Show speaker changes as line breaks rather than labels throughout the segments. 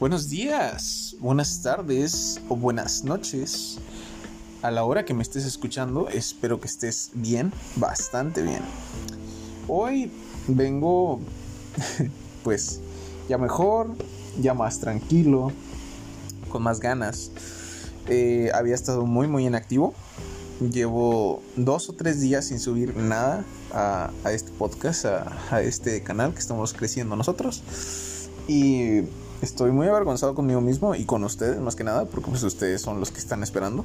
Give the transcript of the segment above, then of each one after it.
Buenos días, buenas tardes o buenas noches. A la hora que me estés escuchando, espero que estés bien, bastante bien. Hoy vengo, pues, ya mejor, ya más tranquilo, con más ganas. Eh, había estado muy, muy inactivo. Llevo dos o tres días sin subir nada a, este podcast, a este canal que estamos creciendo nosotros. Y estoy muy avergonzado conmigo mismo y con ustedes más que nada, porque pues ustedes son los que están esperando.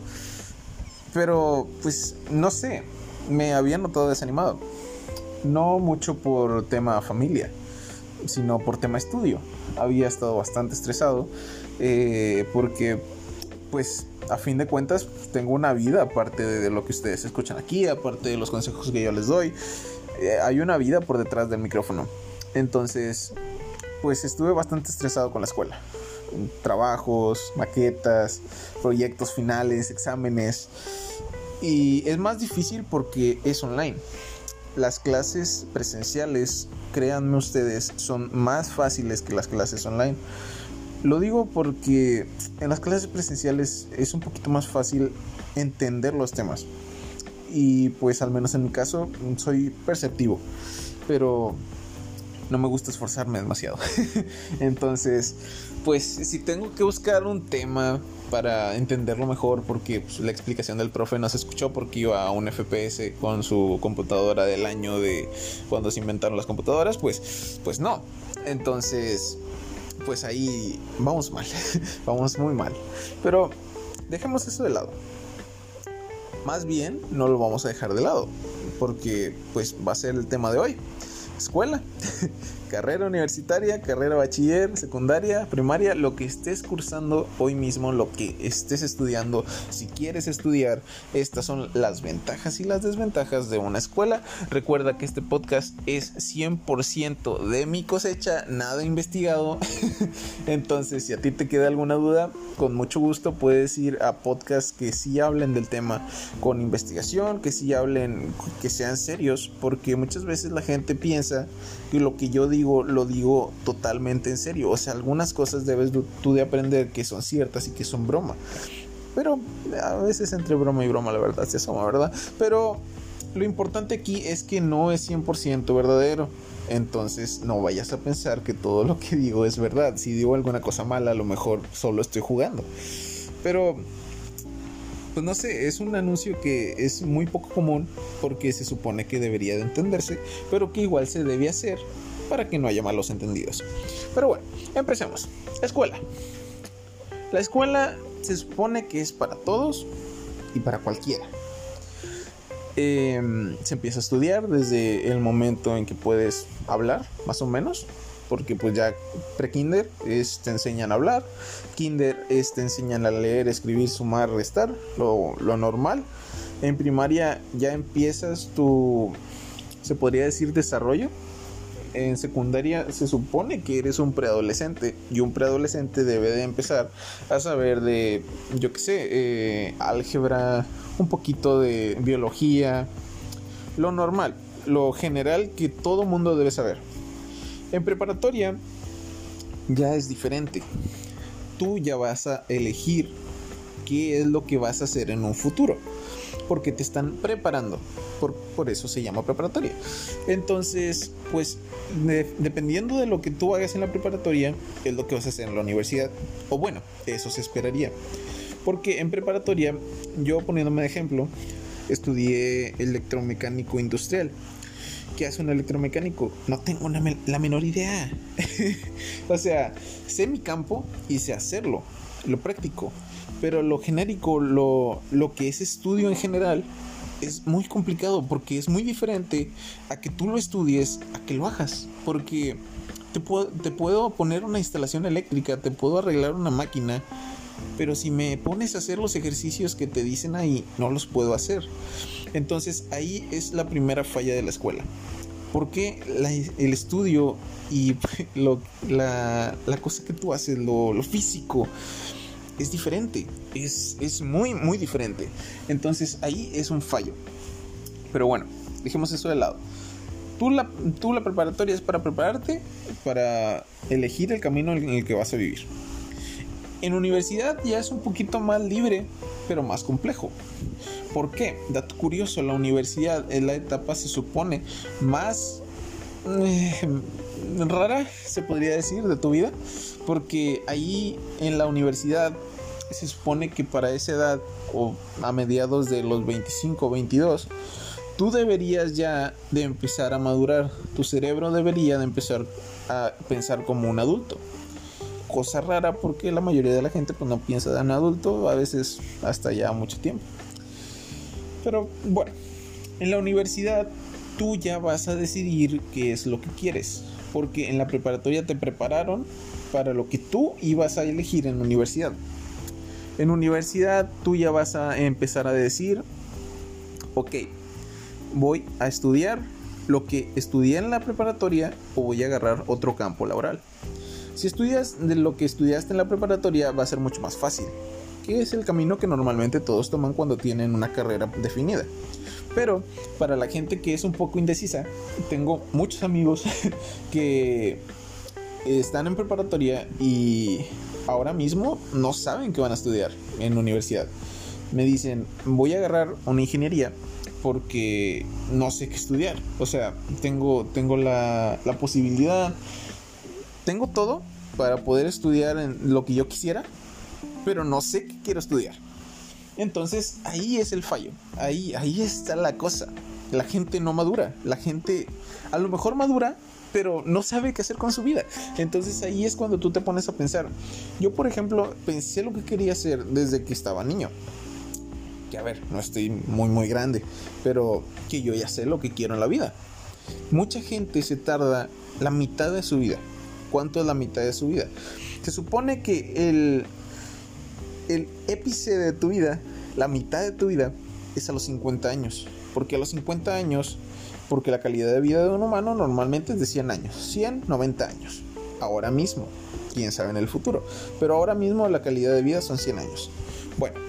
Pero pues no sé, me había notado desanimado. No mucho por tema familia, sino por tema estudio. Había estado bastante estresado eh, porque pues a fin de cuentas tengo una vida aparte de lo que ustedes escuchan aquí, aparte de los consejos que yo les doy. Eh, hay una vida por detrás del micrófono. Entonces, pues estuve bastante estresado con la escuela. Trabajos, maquetas, proyectos finales, exámenes. Y es más difícil porque es online. Las clases presenciales, créanme ustedes, son más fáciles que las clases online. Lo digo porque en las clases presenciales es un poquito más fácil entender los temas. Y pues al menos en mi caso soy perceptivo. Pero no me gusta esforzarme demasiado. Entonces, pues si tengo que buscar un tema para entenderlo mejor, porque pues, la explicación del profe no se escuchó porque iba a un FPS con su computadora del año de cuando se inventaron las computadoras, pues, pues no. Entonces, pues ahí vamos mal, vamos muy mal. Pero dejemos eso de lado. Más bien, no lo vamos a dejar de lado, porque pues va a ser el tema de hoy escuela, carrera universitaria, carrera bachiller, secundaria, primaria, lo que estés cursando hoy mismo, lo que estés estudiando, si quieres estudiar, estas son las ventajas y las desventajas de una escuela. Recuerda que este podcast es 100% de mi cosecha, nada investigado. Entonces, si a ti te queda alguna duda, con mucho gusto puedes ir a podcasts que sí hablen del tema con investigación, que sí hablen, que sean serios, porque muchas veces la gente piensa que lo que yo digo lo digo totalmente en serio. O sea, algunas cosas debes tú de aprender que son ciertas y que son broma. Pero a veces entre broma y broma la verdad se asoma, ¿verdad? Pero lo importante aquí es que no es 100% verdadero. Entonces no vayas a pensar que todo lo que digo es verdad. Si digo alguna cosa mala, a lo mejor solo estoy jugando. Pero pues no sé, es un anuncio que es muy poco común porque se supone que debería de entenderse, pero que igual se debe hacer para que no haya malos entendidos. Pero bueno, empecemos. Escuela. La escuela se supone que es para todos y para cualquiera. Em, se empieza a estudiar desde el momento en que puedes hablar, más o menos porque pues ya pre-kinder es, te enseñan a hablar, kinder es, te enseñan a leer, escribir, sumar, restar, lo, lo normal. En primaria ya empiezas tu, se podría decir, desarrollo. En secundaria se supone que eres un preadolescente y un preadolescente debe de empezar a saber de, yo qué sé, eh, álgebra, un poquito de biología, lo normal, lo general que todo mundo debe saber. En preparatoria ya es diferente. Tú ya vas a elegir qué es lo que vas a hacer en un futuro. Porque te están preparando. Por, eso se llama preparatoria. Entonces, pues dependiendo de lo que tú hagas en la preparatoria, es lo que vas a hacer en la universidad. O bueno, eso se esperaría. Porque en preparatoria, yo poniéndome de ejemplo, estudié electromecánico industrial. ¿Qué hace un electromecánico? No tengo la menor idea. o sea, sé mi campo y sé hacerlo, lo práctico. Pero lo genérico, lo, lo que es estudio en general, es muy complicado porque es muy diferente a que tú lo estudies, a que lo hagas. Porque te puedo, te puedo poner una instalación eléctrica, te puedo arreglar una máquina, pero si me pones a hacer los ejercicios que te dicen ahí, no los puedo hacer. Entonces ahí es la primera falla de la escuela. Porque el estudio y la, cosa que tú haces, lo, físico, es diferente. Es, es, muy, muy diferente. Entonces ahí es un fallo. Pero bueno, dejemos eso de lado. Tú la, tú la preparatoria es para prepararte, para elegir el camino en el que vas a vivir. En universidad ya es un poquito más libre, pero más complejo. ¿Por qué? Dato curioso, la universidad es la etapa, se supone, más eh, rara, se podría decir, de tu vida. Porque ahí en la universidad se supone que para esa edad, o a mediados de los 25 o 22, tú deberías ya de empezar a madurar. Tu cerebro debería de empezar a pensar como un adulto. Cosa rara porque la mayoría de la gente pues no piensa de un adulto, a veces hasta ya mucho tiempo. Pero bueno, en la universidad tú ya vas a decidir qué es lo que quieres. Porque en la preparatoria te prepararon para lo que tú ibas a elegir en la universidad. En universidad tú ya vas a empezar a decir, ok, voy a estudiar lo que estudié en la preparatoria o voy a agarrar otro campo laboral. Si estudias de lo que estudiaste en la preparatoria va a ser mucho más fácil, que es el camino que normalmente todos toman cuando tienen una carrera definida. Pero para la gente que es un poco indecisa, tengo muchos amigos que están en preparatoria y ahora mismo no saben qué van a estudiar en la universidad. Me dicen, voy a agarrar una ingeniería porque no sé qué estudiar. O sea, tengo, tengo la, la posibilidad, tengo todo para poder estudiar en lo que yo quisiera, pero no sé qué quiero estudiar. Entonces ahí es el fallo, ahí, ahí está la cosa. La gente no madura, la gente a lo mejor madura, pero no sabe qué hacer con su vida. Entonces ahí es cuando tú te pones a pensar. Yo, por ejemplo, pensé lo que quería hacer desde que estaba niño que a ver, no estoy muy muy grande, pero que yo ya sé lo que quiero en la vida. Mucha gente se tarda la mitad de su vida. ¿Cuánto es la mitad de su vida? Se supone que el, el épice de tu vida, la mitad de tu vida, es a los 50 años. Porque a los 50 años, porque la calidad de vida de un humano normalmente es de 100 años. 100, 90 años. Ahora mismo. Quién sabe en el futuro. Pero ahora mismo la calidad de vida son 100 años. Bueno,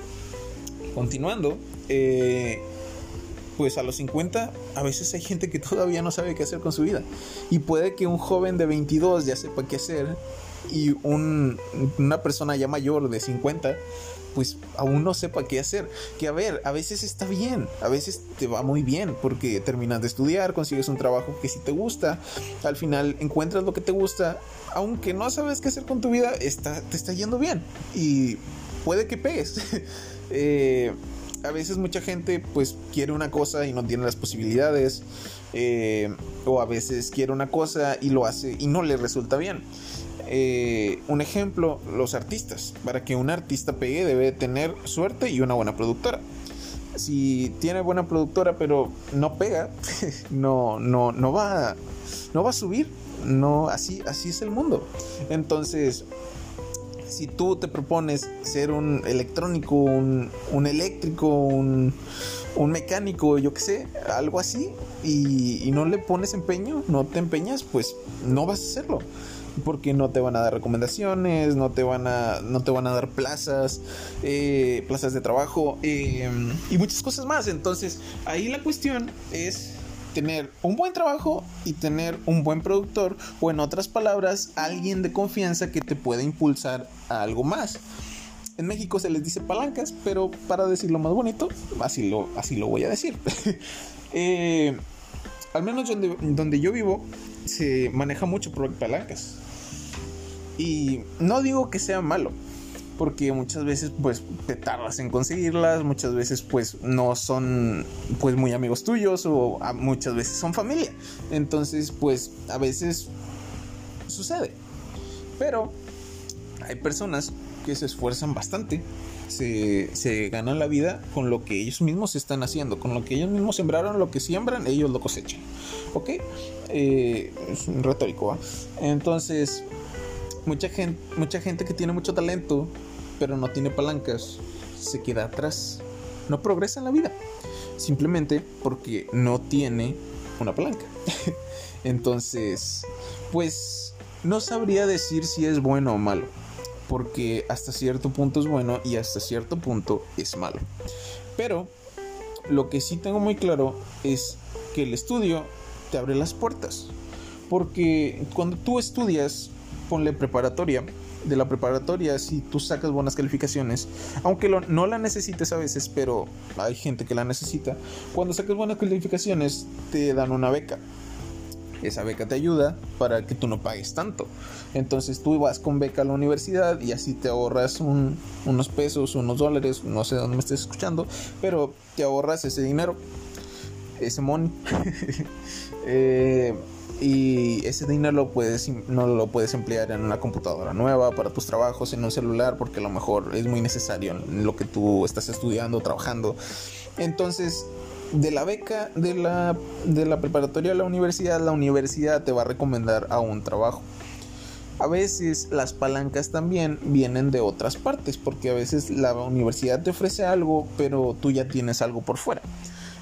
continuando, eh, pues a los 50 a veces hay gente que todavía no sabe qué hacer con su vida. Y puede que un joven de 22 ya sepa qué hacer y una persona ya mayor de 50 pues aún no sepa qué hacer. Que a ver, a veces está bien, a veces te va muy bien porque terminas de estudiar, consigues un trabajo que sí te gusta, al final encuentras lo que te gusta, aunque no sabes qué hacer con tu vida, está, te está yendo bien y puede que pegues. Eh, a veces mucha gente pues quiere una cosa y no tiene las posibilidades. Eh, o a veces quiere una cosa y lo hace y no le resulta bien. Eh, un ejemplo, los artistas. Para que un artista pegue debe tener suerte y una buena productora. Si tiene buena productora pero no pega, no, no, no, va, no va a subir. No, así, así es el mundo. Entonces, si tú te propones ser un electrónico, un, eléctrico, un, mecánico, yo qué sé, algo así, y, no le pones empeño, no te empeñas, pues no vas a hacerlo. Porque no te van a dar recomendaciones, no te van a, no te van a dar plazas, eh, plazas de trabajo eh, y muchas cosas más. Entonces, ahí la cuestión es tener un buen trabajo y tener un buen productor o en otras palabras alguien de confianza que te pueda impulsar a algo más. En México se les dice palancas, pero para decirlo más bonito, así lo, así lo voy a decir. Eh, al menos donde, donde yo vivo se maneja mucho por palancas. Y no digo que sea malo, porque muchas veces pues te tardas en conseguirlas, muchas veces pues no son pues muy amigos tuyos o muchas veces son familia. Entonces pues a veces sucede. Pero hay personas que se esfuerzan bastante, se, ganan la vida con lo que ellos mismos están haciendo, con lo que ellos mismos sembraron, lo que siembran, ellos lo cosechan. ¿Ok? Eh, es un retórico, Entonces, mucha gente, mucha gente que tiene mucho talento pero no tiene palancas, se queda atrás. No progresa en la vida. Simplemente porque no tiene una palanca. Entonces, pues no sabría decir si es bueno o malo. Porque hasta cierto punto es bueno y hasta cierto punto es malo. Pero lo que sí tengo muy claro es que el estudio te abre las puertas. Porque cuando tú estudias, ponle preparatoria, de la preparatoria, si tú sacas buenas calificaciones, aunque no la necesites a veces, pero hay gente que la necesita, cuando sacas buenas calificaciones te dan una beca. Esa beca te ayuda para que tú no pagues tanto. Entonces tú vas con beca a la universidad y así te ahorras unos pesos, unos dólares, no sé dónde me estés escuchando, pero te ahorras ese dinero, ese money. eh, y ese dinero lo puedes, no lo puedes emplear en una computadora nueva para tus trabajos, en un celular, porque a lo mejor es muy necesario lo que tú estás estudiando, trabajando. Entonces, de la beca de la, de la preparatoria a la universidad, la universidad te va a recomendar a un trabajo. A veces las palancas también vienen de otras partes, porque a veces la universidad te ofrece algo, pero tú ya tienes algo por fuera.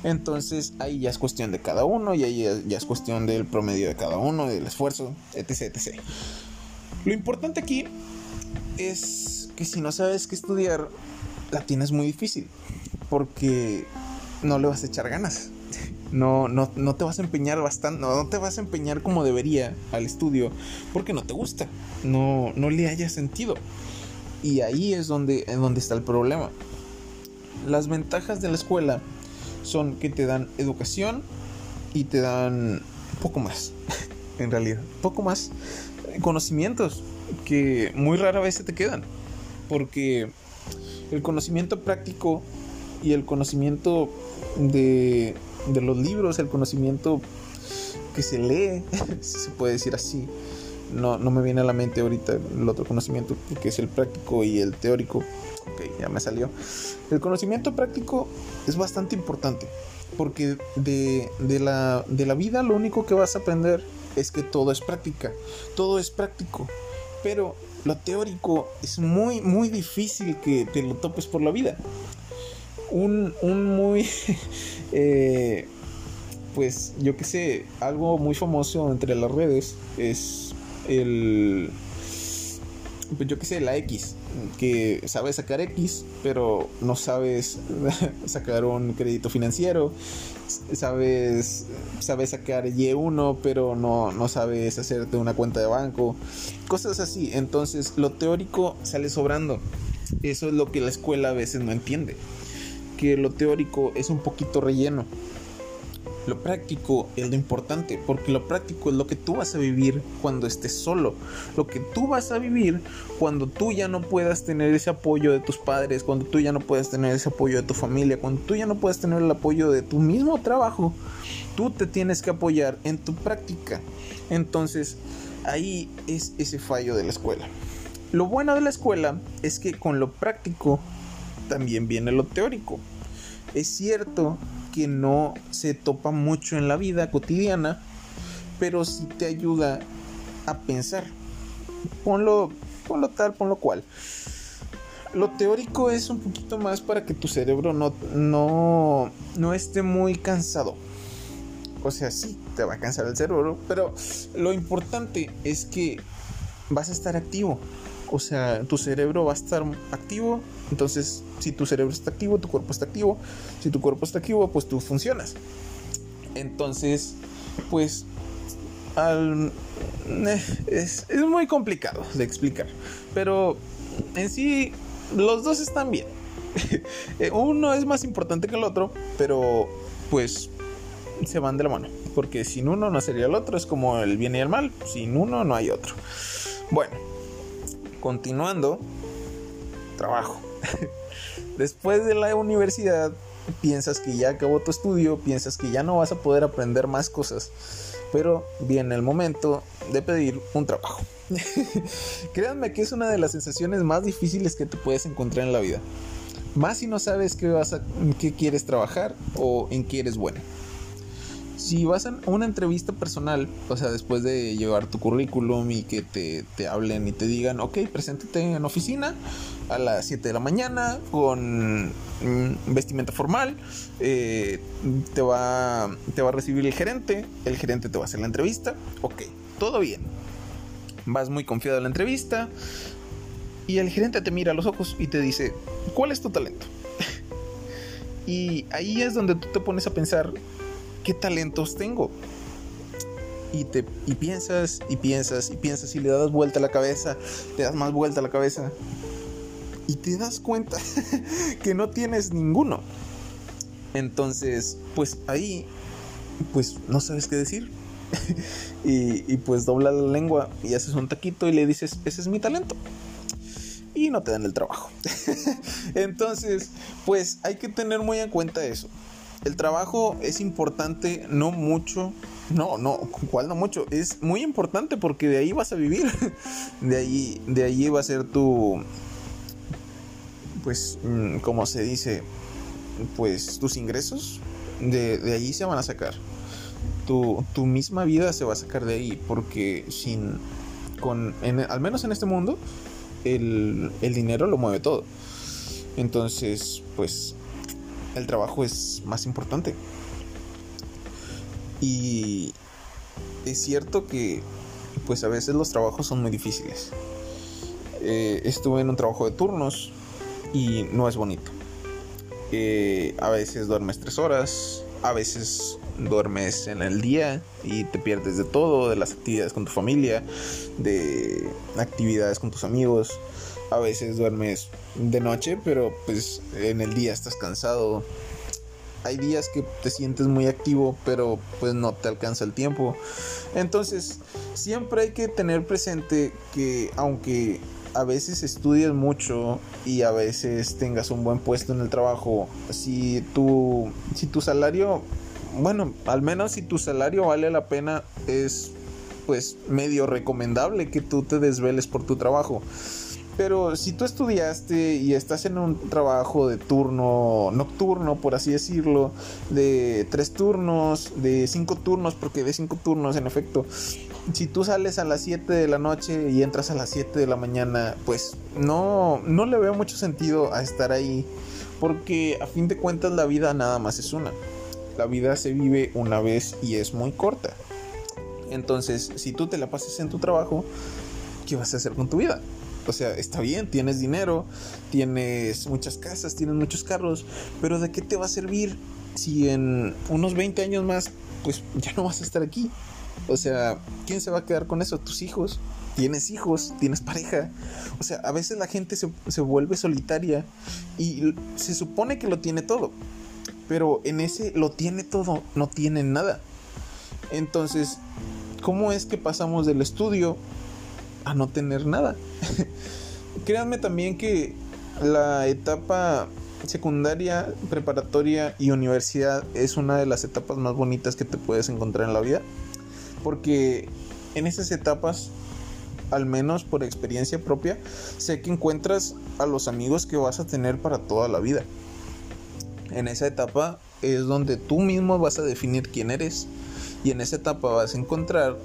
Entonces ahí ya es cuestión de cada uno y ahí ya, es cuestión del promedio de cada uno, del esfuerzo, etc, etc. Lo importante aquí es que si no sabes qué estudiar, la tienes muy difícil porque no le vas a echar ganas. No, no, no te vas a empeñar bastante, no, te vas a empeñar como debería al estudio porque no te gusta, no, no le haya sentido. Y ahí es donde, donde está el problema. Las ventajas de la escuela son que te dan educación y te dan poco más, en realidad, poco más conocimientos que muy rara vez se te quedan, porque el conocimiento práctico y el conocimiento de, de los libros, el conocimiento que se lee, si se puede decir así, no, no me viene a la mente ahorita el otro conocimiento, que es el práctico y el teórico, ok, ya me salió. El conocimiento práctico es bastante importante porque de, la, de la vida lo único que vas a aprender es que todo es práctica, todo es práctico, pero lo teórico es muy, muy difícil que te lo topes por la vida. Un, un muy, eh, pues yo que sé, algo muy famoso entre las redes es el, pues yo que sé, la X que sabes sacar X, pero no sabes sacar un crédito financiero, sabes, sabes sacar Y1, pero no, no sabes hacerte una cuenta de banco, cosas así. Entonces lo teórico sale sobrando. Eso es lo que la escuela a veces no entiende, que lo teórico es un poquito relleno. Lo práctico es lo importante, porque lo práctico es lo que tú vas a vivir cuando estés solo, lo que tú vas a vivir cuando tú ya no puedas tener ese apoyo de tus padres, cuando tú ya no puedas tener ese apoyo de tu familia, cuando tú ya no puedas tener el apoyo de tu mismo trabajo, tú te tienes que apoyar en tu práctica. Entonces, ahí es ese fallo de la escuela. Lo bueno de la escuela es que con lo práctico también viene lo teórico. Es cierto que no se topa mucho en la vida cotidiana, pero sí te ayuda a pensar. Ponlo, ponlo tal, ponlo cual. Lo teórico es un poquito más para que tu cerebro no, no, no esté muy cansado. O sea, sí, te va a cansar el cerebro, pero lo importante es que vas a estar activo. O sea, tu cerebro va a estar activo. Entonces, si tu cerebro está activo, tu cuerpo está activo. Si tu cuerpo está activo, pues tú funcionas. Entonces, pues, eh, es, es muy complicado de explicar. Pero en sí, los dos están bien. Eh, uno es más importante que el otro, pero pues se van de la mano. Porque sin uno no sería el otro. Es como el bien y el mal. Sin uno no hay otro. Bueno, Continuando, trabajo. Después de la universidad, piensas que ya acabó tu estudio, piensas que ya no vas a poder aprender más cosas, pero viene el momento de pedir un trabajo. Créanme que es una de las sensaciones más difíciles que te puedes encontrar en la vida. Más si no sabes qué, vas a, qué quieres trabajar o en qué eres bueno si vas a una entrevista personal, o sea, después de llevar tu currículum y que te, te hablen y te digan, ok, preséntate en oficina a las 7 de la mañana con vestimenta formal, eh, te, va, te va a recibir el gerente, el gerente te va a hacer la entrevista, ok, todo bien. Vas muy confiado en la entrevista y el gerente te mira a los ojos y te dice, ¿cuál es tu talento? y ahí es donde tú te pones a pensar qué talentos tengo. y, te, y piensas y piensas y piensas y le das vuelta a la cabeza, le das más vuelta a la cabeza y te das cuenta que no tienes ninguno. Entonces, pues ahí, pues no sabes qué decir. y, y, pues dobla la lengua y haces un taquito y le dices, ese es mi talento. Y no te dan el trabajo. Entonces, pues hay que tener muy en cuenta eso. El trabajo es importante, no mucho. No, no, ¿cuál no mucho? Es muy importante porque de ahí vas a vivir. De ahí, de ahí va a ser tu, pues, mm, como se dice, pues tus ingresos de, de ahí se van a sacar. Tu, tu, misma vida se va a sacar de ahí porque sin, con, al menos en este mundo, el, el dinero lo mueve todo. Entonces, pues, el trabajo es más importante. Y es cierto que, pues a veces los trabajos son muy difíciles. Eh, estuve en un trabajo de turnos y no es bonito. Eh, a veces duermes tres horas, a veces duermes en el día y te pierdes de todo, de las actividades con tu familia, de actividades con tus amigos. A veces duermes de noche, pero pues en el día estás cansado. Hay días que te sientes muy activo, pero pues no te alcanza el tiempo. Entonces, siempre hay que tener presente que aunque a veces estudias mucho y a veces tengas un buen puesto en el trabajo, si tu, si tu salario, bueno, al menos si tu salario vale la pena, es pues medio recomendable que tú te desveles por tu trabajo. Pero si tú estudiaste y estás en un trabajo de turno nocturno, por así decirlo, de tres turnos, de cinco turnos, porque de cinco turnos en efecto, si tú sales a las 7 de la noche y entras a las 7 de la mañana, pues no, no le veo mucho sentido a estar ahí, porque a fin de cuentas la vida nada más es una. La vida se vive una vez y es muy corta. Entonces, si tú te la pasas en tu trabajo, ¿qué vas a hacer con tu vida? O sea, está bien, tienes dinero, tienes muchas casas, tienes muchos carros, pero ¿de qué te va a servir si en unos 20 años más, pues ya no vas a estar aquí? O sea, ¿quién se va a quedar con eso? ¿Tus hijos? ¿Tienes hijos? ¿Tienes pareja? O sea, a veces la gente se, se vuelve solitaria y se supone que lo tiene todo, pero en ese lo tiene todo, no tiene nada. Entonces, ¿cómo es que pasamos del estudio a no tener nada. Créanme también que la etapa secundaria, preparatoria y universidad es una de las etapas más bonitas que te puedes encontrar en la vida. Porque en esas etapas, al menos por experiencia propia, sé que encuentras a los amigos que vas a tener para toda la vida. En esa etapa es donde tú mismo vas a definir quién eres. Y en esa etapa vas a encontrar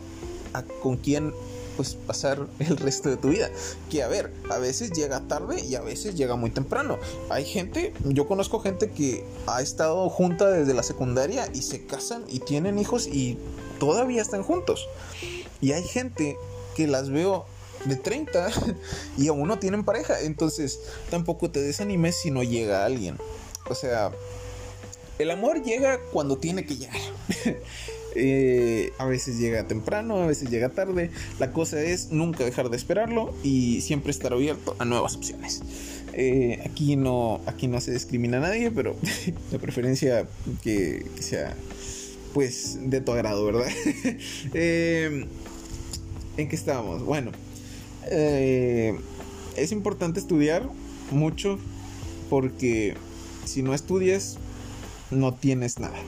a con quién pues pasar el resto de tu vida. Que a ver, a veces llega tarde y a veces llega muy temprano. Hay gente, yo conozco gente que ha estado junta desde la secundaria y se casan y tienen hijos y todavía están juntos. Y hay gente que las veo de 30 y aún no tienen pareja. Entonces tampoco te desanimes si no llega alguien. O sea, el amor llega cuando tiene que llegar. Eh, a veces llega temprano, a veces llega tarde. La cosa es nunca dejar de esperarlo y siempre estar abierto a nuevas opciones. Eh, aquí, no, aquí no se discrimina a nadie, pero de preferencia que, sea pues de tu agrado, ¿verdad? Eh, ¿En qué estábamos? Bueno, es importante estudiar mucho porque si no estudias no tienes nada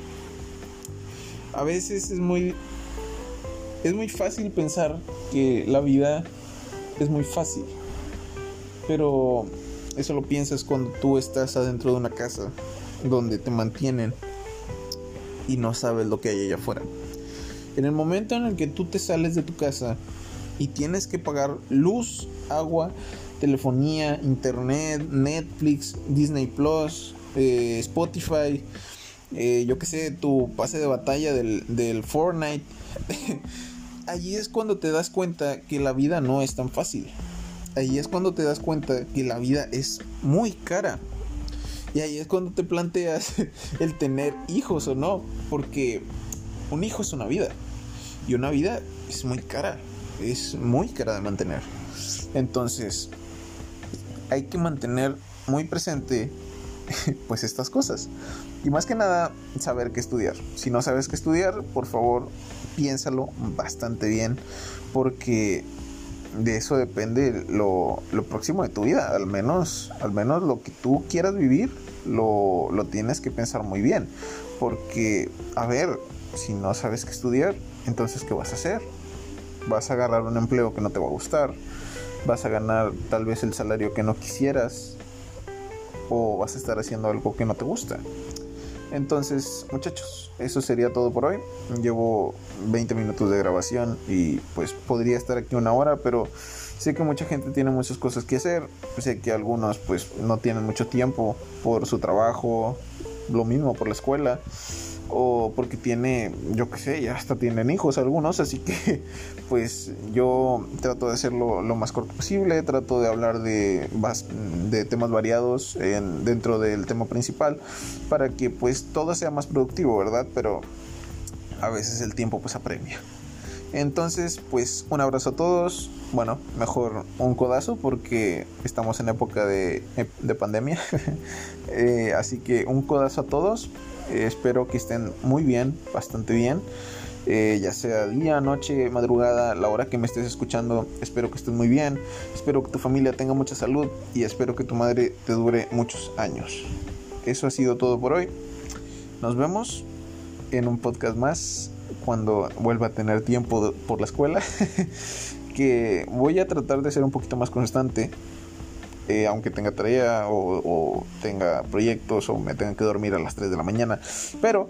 a veces es muy es muy fácil pensar que la vida es muy fácil. Pero eso lo piensas cuando tú estás adentro de una casa donde te mantienen y no sabes lo que hay allá afuera. En el momento en el que tú te sales de tu casa y tienes que pagar luz, agua, telefonía, internet, Netflix, Disney Plus, eh, Spotify, eh, yo que sé, tu pase de batalla del, Fortnite. Allí es cuando te das cuenta que la vida no es tan fácil. Ahí es cuando te das cuenta que la vida es muy cara. Y ahí es cuando te planteas el tener hijos o no. Porque un hijo es una vida. Y una vida es muy cara, es muy cara de mantener. Entonces, hay que mantener muy presente pues estas cosas. Y más que nada, saber qué estudiar. Si no sabes qué estudiar, por favor, piénsalo bastante bien, porque de eso depende lo, próximo de tu vida. Al menos, al menos lo que tú quieras vivir, lo, lo tienes que pensar muy bien. Porque, a ver, si no sabes qué estudiar, entonces ¿qué vas a hacer? Vas a agarrar un empleo que no te va a gustar, vas a ganar tal vez el salario que no quisieras, o vas a estar haciendo algo que no te gusta. Entonces, muchachos, eso sería todo por hoy. Llevo 20 minutos de grabación y pues podría estar aquí una hora, pero sé que mucha gente tiene muchas cosas que hacer. Sé que algunos pues no tienen mucho tiempo por su trabajo, lo mismo por la escuela o porque tiene, yo qué sé, ya hasta tienen hijos algunos, así que pues yo trato de hacerlo lo más corto posible, trato de hablar de, temas variados en, dentro del tema principal para que pues todo sea más productivo, ¿verdad? Pero a veces el tiempo pues apremia. Entonces, pues un abrazo a todos. Bueno, mejor un codazo porque estamos en época de, de pandemia. Eh, así que un codazo a todos. Eh, espero que estén muy bien, bastante bien. Eh, ya sea día, noche, madrugada, la hora que me estés escuchando, espero que estés muy bien, espero que tu familia tenga mucha salud y espero que tu madre te dure muchos años. Eso ha sido todo por hoy. Nos vemos en un podcast más cuando vuelva a tener tiempo por la escuela, que voy a tratar de ser un poquito más constante eh, aunque tenga tarea o, tenga proyectos o me tenga que dormir a las 3 de la mañana. Pero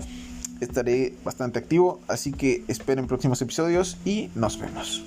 estaré bastante activo, así que esperen próximos episodios y nos vemos.